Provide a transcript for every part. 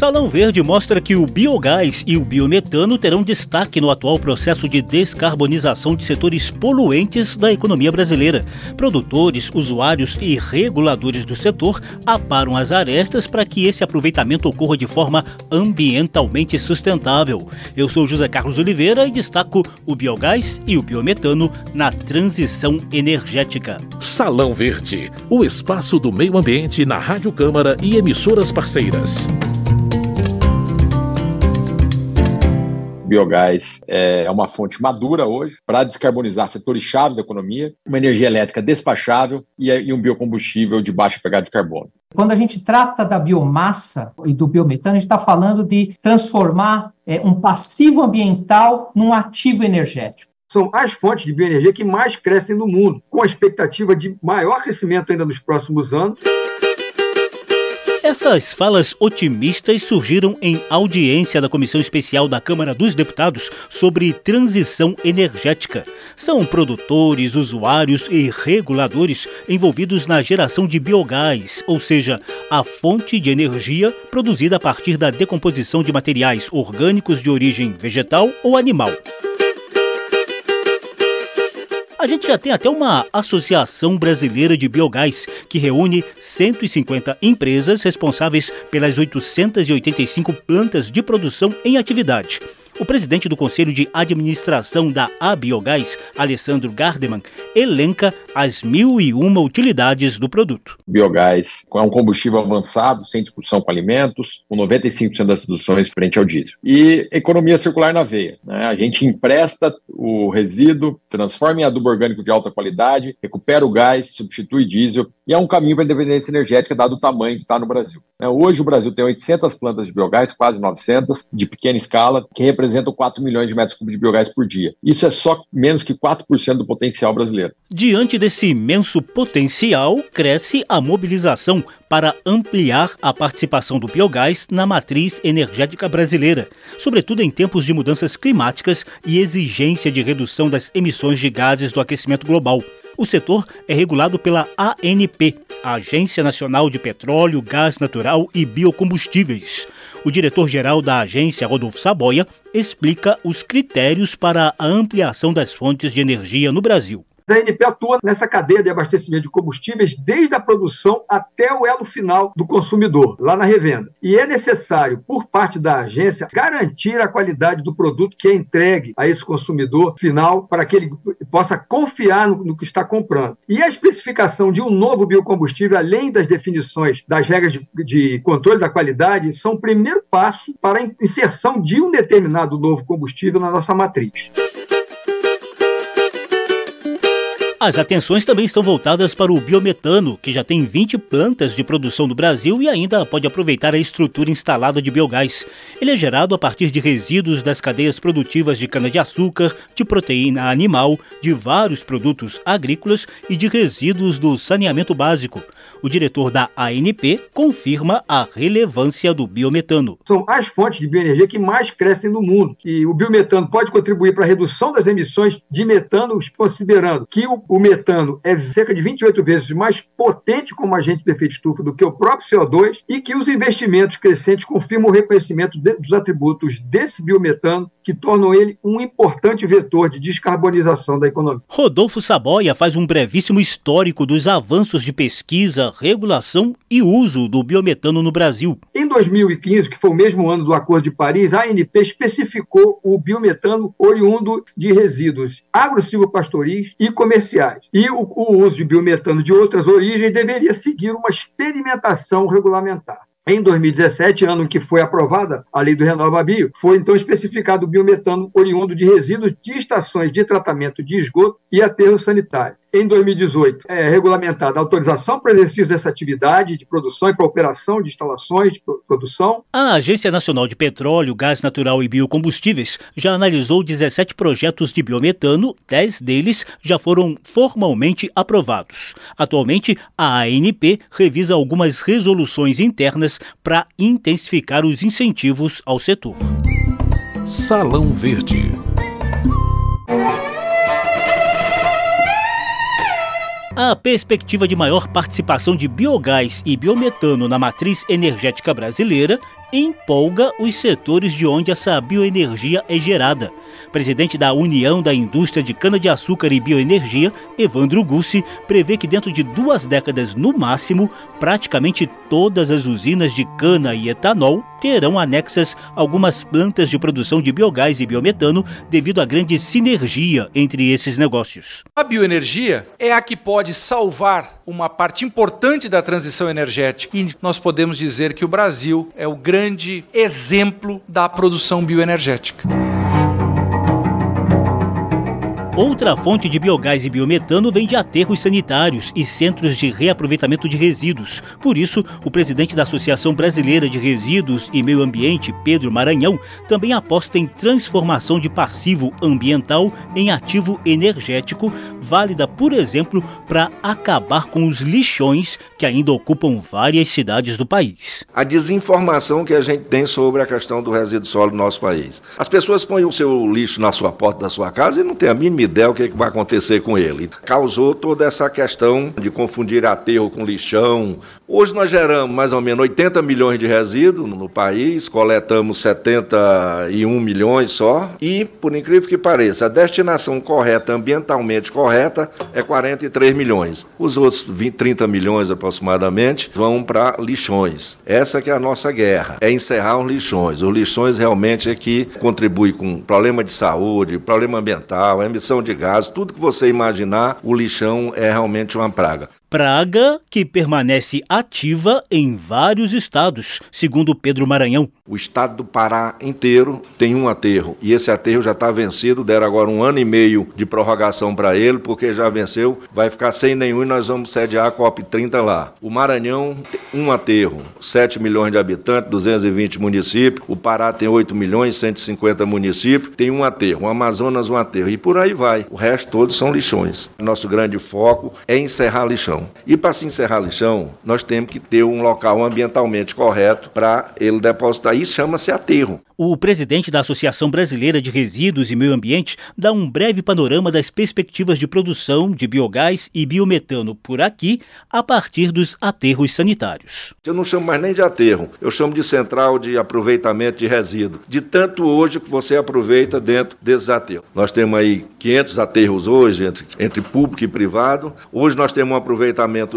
Salão Verde mostra que o biogás e o biometano terão destaque no atual processo de descarbonização de setores poluentes da economia brasileira. Produtores, usuários e reguladores do setor aparam as arestas para que esse aproveitamento ocorra de forma ambientalmente sustentável. Eu sou José Carlos Oliveira e destaco o biogás e o biometano na transição energética. Salão Verde, o espaço do meio ambiente na Rádio Câmara e emissoras parceiras. Biogás é uma fonte madura hoje para descarbonizar setores-chave da economia, uma energia elétrica despachável e um biocombustível de baixa pegada de carbono. Quando a gente trata da biomassa e do biometano, a gente está falando de transformar é, um passivo ambiental num ativo energético são as fontes de bioenergia que mais crescem no mundo, com a expectativa de maior crescimento ainda nos próximos anos. Essas falas otimistas surgiram em audiência da Comissão Especial da Câmara dos Deputados sobre transição energética. São produtores, usuários e reguladores envolvidos na geração de biogás, ou seja, a fonte de energia produzida a partir da decomposição de materiais orgânicos de origem vegetal ou animal. A gente já tem até uma Associação Brasileira de Biogás, que reúne 150 empresas responsáveis pelas 885 plantas de produção em atividade. O presidente do Conselho de Administração da Abiogás, Alessandro Gardeman, elenca as mil e uma utilidades do produto. Biogás é um combustível avançado, sem discussão com alimentos, com 95% das reduções frente ao diesel. E economia circular na veia. Né? A gente empresta o resíduo, transforma em adubo orgânico de alta qualidade, recupera o gás, substitui diesel e é um caminho para a independência energética, dado o tamanho que está no Brasil. Né? Hoje o Brasil tem 800 plantas de biogás, quase 900, de pequena escala, que representam representam 4 milhões de metros cúbicos de biogás por dia. Isso é só menos que 4% do potencial brasileiro. Diante desse imenso potencial, cresce a mobilização para ampliar a participação do biogás na matriz energética brasileira, sobretudo em tempos de mudanças climáticas e exigência de redução das emissões de gases do aquecimento global. O setor é regulado pela ANP, Agência Nacional de Petróleo, Gás Natural e Biocombustíveis. O diretor-geral da agência, Rodolfo Saboia, explica os critérios para a ampliação das fontes de energia no Brasil. A ANP atua nessa cadeia de abastecimento de combustíveis desde a produção até o elo final do consumidor, lá na revenda. E é necessário, por parte da agência, garantir a qualidade do produto que é entregue a esse consumidor final para que ele possa confiar no, no que está comprando. E a especificação de um novo biocombustível, além das definições das regras de, de controle da qualidade, são o primeiro passo para a inserção de um determinado novo combustível na nossa matriz. As atenções também estão voltadas para o biometano, que já tem 20 plantas de produção no Brasil e ainda pode aproveitar a estrutura instalada de biogás. Ele é gerado a partir de resíduos das cadeias produtivas de cana-de-açúcar, de proteína animal, de vários produtos agrícolas e de resíduos do saneamento básico. O diretor da ANP confirma a relevância do biometano. São as fontes de bioenergia que mais crescem no mundo. E o biometano pode contribuir para a redução das emissões de metano, considerando que o, o metano é cerca de 28 vezes mais potente como agente de efeito estufa do que o próprio CO2 e que os investimentos crescentes confirmam o reconhecimento de, dos atributos desse biometano que tornam ele um importante vetor de descarbonização da economia. Rodolfo Saboia faz um brevíssimo histórico dos avanços de pesquisa, regulação e uso do biometano no Brasil. Em 2015, que foi o mesmo ano do Acordo de Paris, a ANP especificou o biometano oriundo de resíduos agro-silvopastoris e comerciais. E o, o uso de biometano de outras origens deveria seguir uma experimentação regulamentar. Em 2017, ano em que foi aprovada a lei do Renova Bio, foi então especificado o biometano oriundo de resíduos de estações de tratamento de esgoto e aterro sanitário em 2018, é regulamentada a autorização para exercício dessa atividade de produção e para operação de instalações de produção. A Agência Nacional de Petróleo, Gás Natural e Biocombustíveis já analisou 17 projetos de biometano, 10 deles já foram formalmente aprovados. Atualmente, a ANP revisa algumas resoluções internas para intensificar os incentivos ao setor. Salão Verde. A perspectiva de maior participação de biogás e biometano na matriz energética brasileira empolga os setores de onde essa bioenergia é gerada. Presidente da União da Indústria de Cana-de-Açúcar e Bioenergia, Evandro Gussi, prevê que dentro de duas décadas no máximo, praticamente todas as usinas de cana e etanol terão anexas algumas plantas de produção de biogás e biometano devido à grande sinergia entre esses negócios. A bioenergia é a que pode salvar uma parte importante da transição energética e nós podemos dizer que o Brasil é o grande exemplo da produção bioenergética. Outra fonte de biogás e biometano vem de aterros sanitários e centros de reaproveitamento de resíduos. Por isso, o presidente da Associação Brasileira de Resíduos e Meio Ambiente, Pedro Maranhão, também aposta em transformação de passivo ambiental em ativo energético, válida, por exemplo, para acabar com os lixões que ainda ocupam várias cidades do país. A desinformação que a gente tem sobre a questão do resíduo sólido no nosso país. As pessoas põem o seu lixo na sua porta da sua casa e não tem a mínima ideia o que, é que vai acontecer com ele. Causou toda essa questão de confundir aterro com lixão. Hoje nós geramos mais ou menos 80 milhões de resíduos no país, coletamos 71 milhões só, e, por incrível que pareça, a destinação correta, ambientalmente correta, é 43 milhões. Os outros 20, 30 milhões aproximadamente vão para lixões. Essa que é a nossa guerra, é encerrar os lixões. Os lixões realmente é que contribuem com problema de saúde, problema ambiental, emissão de gás, tudo que você imaginar, o lixão é realmente uma praga praga que permanece ativa em vários estados, segundo Pedro Maranhão. O estado do Pará inteiro tem um aterro e esse aterro já está vencido. Deram agora um ano e meio de prorrogação para ele, porque já venceu. Vai ficar sem nenhum e nós vamos sediar a COP30 lá. O Maranhão um aterro, 7 milhões de habitantes, 220 municípios. O Pará tem 8 milhões, 150 municípios. Tem um aterro. O Amazonas, um aterro. E por aí vai. O resto todos são lixões. Nosso grande foco é encerrar lixão lixão. E para se encerrar lixão, nós temos que ter um local ambientalmente correto para ele depositar. Isso chama-se aterro. O presidente da Associação Brasileira de Resíduos e Meio Ambiente dá um breve panorama das perspectivas de produção de biogás e biometano por aqui, a partir dos aterros sanitários. Eu não chamo mais nem de aterro, eu chamo de central de aproveitamento de resíduo. De tanto hoje que você aproveita dentro desses aterros. Nós temos aí 500 aterros hoje, entre, entre público e privado. Hoje nós temos um aproveitamento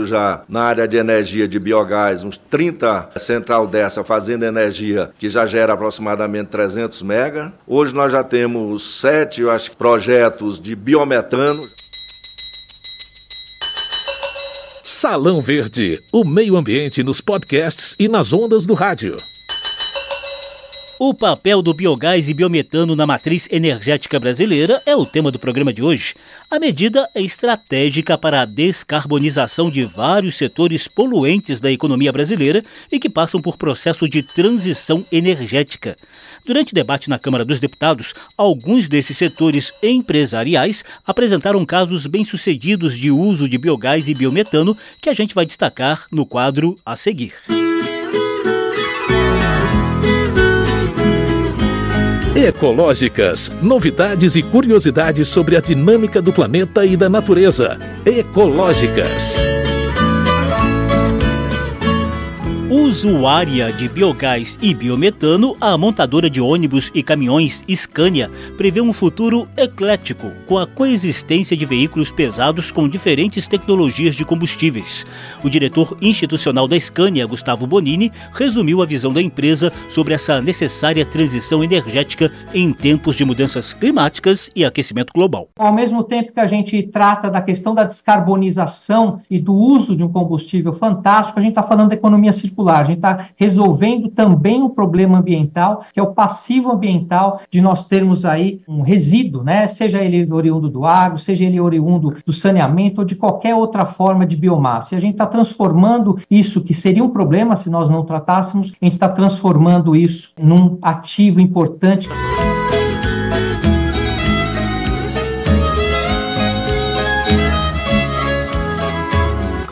já na área de energia de biogás, uns 30 central dessa fazendo energia que já gera aproximadamente aproximadamente 300 mega. Hoje nós já temos sete, eu acho, projetos de biometano. Salão Verde, o meio ambiente nos podcasts e nas ondas do rádio. O papel do biogás e biometano na matriz energética brasileira é o tema do programa de hoje. A medida é estratégica para a descarbonização de vários setores poluentes da economia brasileira e que passam por processo de transição energética. Durante debate na Câmara dos Deputados, alguns desses setores empresariais apresentaram casos bem-sucedidos de uso de biogás e biometano que a gente vai destacar no quadro a seguir. Ecológicas. Novidades e curiosidades sobre a dinâmica do planeta e da natureza. Ecológicas. Usuária de biogás e biometano, a montadora de ônibus e caminhões Scania prevê um futuro eclético, com a coexistência de veículos pesados com diferentes tecnologias de combustíveis. O diretor institucional da Scania, Gustavo Bonini, resumiu a visão da empresa sobre essa necessária transição energética em tempos de mudanças climáticas e aquecimento global. Ao mesmo tempo que a gente trata da questão da descarbonização e do uso de um combustível fantástico, a gente está falando da economia circular A gente está resolvendo também um problema ambiental, que é o passivo ambiental de nós termos aí um resíduo, né? Seja ele oriundo do agro, seja ele oriundo do saneamento ou de qualquer outra forma de biomassa. E a gente está transformando isso, que seria um problema se nós não tratássemos, a gente está transformando isso num ativo importante.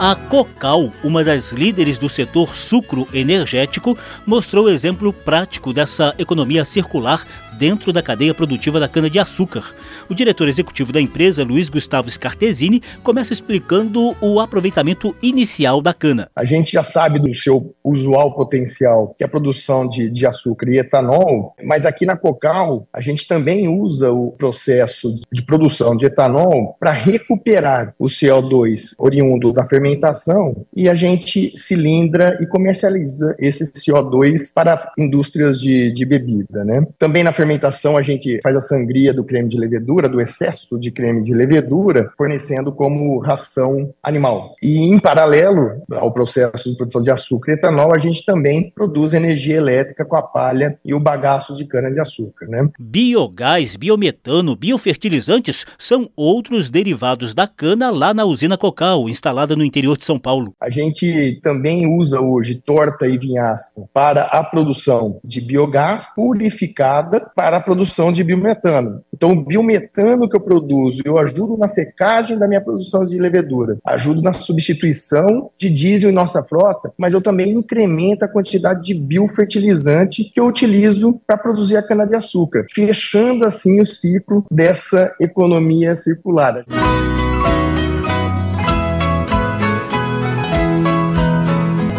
A Cocal, uma das líderes do setor sucro energético, mostrou exemplo prático dessa economia circular dentro da cadeia produtiva da cana-de-açúcar. O diretor executivo da empresa, Luiz Gustavo Scartesini, começa explicando o aproveitamento inicial da cana. A gente já sabe do seu usual potencial, que é a produção de, de açúcar e etanol, mas aqui na Cocal a gente também usa o processo de produção de etanol para recuperar o CO2 oriundo da fermentação e a gente cilindra e comercializa esse CO2 para indústrias de, de bebida. Né? Também na fermentação a gente faz a sangria do creme de levedura, do excesso de creme de levedura, fornecendo como ração animal. E em paralelo ao processo de produção de açúcar e etanol, a gente também produz energia elétrica com a palha e o bagaço de cana-de-açúcar. Né? Biogás, biometano, biofertilizantes são outros derivados da cana lá na usina Cocal, instalada no interior de São Paulo. A gente também usa hoje torta e vinhaça para a produção de biogás purificada para a produção de biometano. Então, o biometano que eu produzo, eu ajudo na secagem da minha produção de levedura, ajudo na substituição de diesel em nossa frota, mas eu também incremento a quantidade de biofertilizante que eu utilizo para produzir a cana-de-açúcar, fechando assim o ciclo dessa economia circular.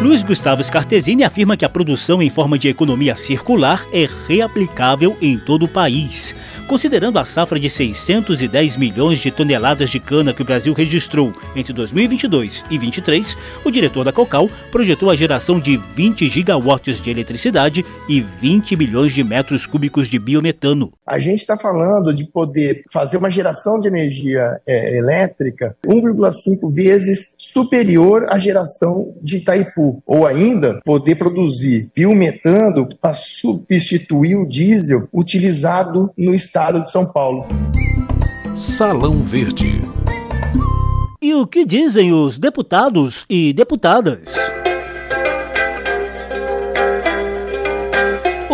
Luiz Gustavo Scartesini afirma que a produção em forma de economia circular é reaplicável em todo o país. Considerando a safra de 610 milhões de toneladas de cana que o Brasil registrou entre 2022 e 2023, o diretor da Cocal projetou a geração de 20 gigawatts de eletricidade e 20 milhões de metros cúbicos de biometano. A gente está falando de poder fazer uma geração de energia é, elétrica 1,5 vezes superior à geração de Itaipu, ou ainda poder produzir biometano para substituir o diesel utilizado no estado estado de São Paulo. Salão Verde. E o que dizem os deputados e deputadas?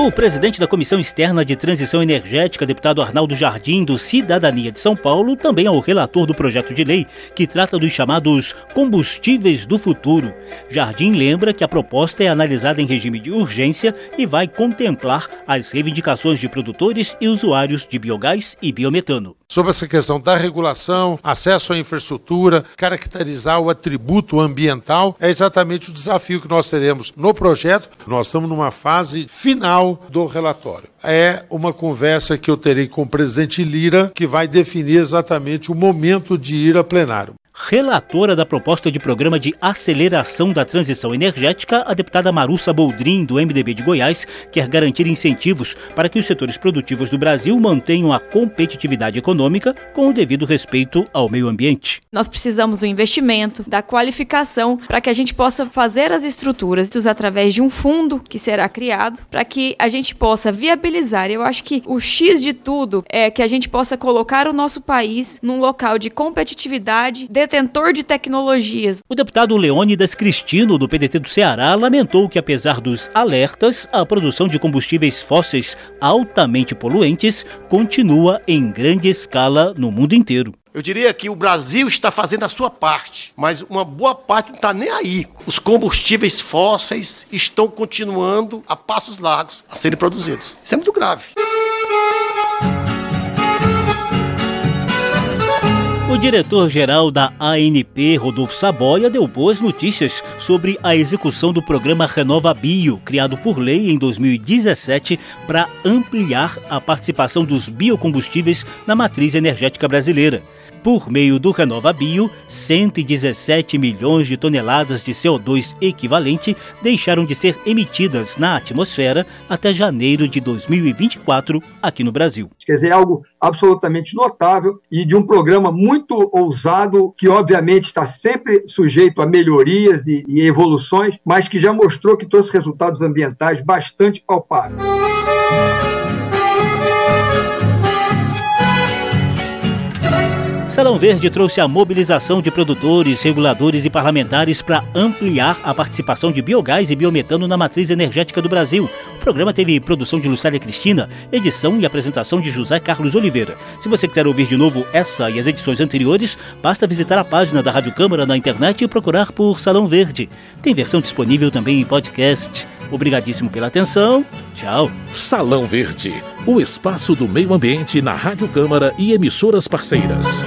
O presidente da Comissão Externa de Transição Energética, deputado Arnaldo Jardim, do Cidadania de São Paulo, também é o relator do projeto de lei que trata dos chamados combustíveis do futuro. Jardim lembra que a proposta é analisada em regime de urgência e vai contemplar as reivindicações de produtores e usuários de biogás e biometano sobre essa questão da regulação, acesso à infraestrutura, caracterizar o atributo ambiental, é exatamente o desafio que nós teremos no projeto. Nós estamos numa fase final do relatório. É uma conversa que eu terei com o presidente Lira, que vai definir exatamente o momento de ir a plenário. Relatora da proposta de programa de aceleração da transição energética, a deputada Marussa Boldrin, do MDB de Goiás, quer garantir incentivos para que os setores produtivos do Brasil mantenham a competitividade econômica com o devido respeito ao meio ambiente. Nós precisamos do investimento, da qualificação, para que a gente possa fazer as estruturas através de um fundo que será criado, para que a gente possa viabilizar. Eu acho que o X de tudo é que a gente possa colocar o nosso país num local de competitividade, de detentor de tecnologias. O deputado Leônidas Cristino, do PDT do Ceará, lamentou que, apesar dos alertas, a produção de combustíveis fósseis altamente poluentes continua em grande escala no mundo inteiro. Eu diria que o Brasil está fazendo a sua parte, mas uma boa parte não está nem aí. Os combustíveis fósseis estão continuando a passos largos a serem produzidos. Isso é muito grave. O diretor-geral da ANP, Rodolfo Saboia, deu boas notícias sobre a execução do programa Renova Bio, criado por lei em 2017 para ampliar a participação dos biocombustíveis na matriz energética brasileira. Por meio do Renova Bio, 117 milhões de toneladas de CO2 equivalente deixaram de ser emitidas na atmosfera até janeiro de 2024 aqui no Brasil. Quer dizer, é algo absolutamente notável e de um programa muito ousado, que obviamente está sempre sujeito a melhorias e, e evoluções, mas que já mostrou que trouxe resultados ambientais bastante palpáveis. Salão Verde trouxe a mobilização de produtores, reguladores e parlamentares para ampliar a participação de biogás e biometano na matriz energética do Brasil. Programa teve produção de Lucélia Cristina, edição e apresentação de José Carlos Oliveira. Se você quiser ouvir de novo essa e as edições anteriores, basta visitar a página da Rádio Câmara na internet e procurar por Salão Verde. Tem versão disponível também em podcast. Obrigadíssimo pela atenção. Tchau. Salão Verde, o espaço do meio ambiente na Rádio Câmara e emissoras parceiras.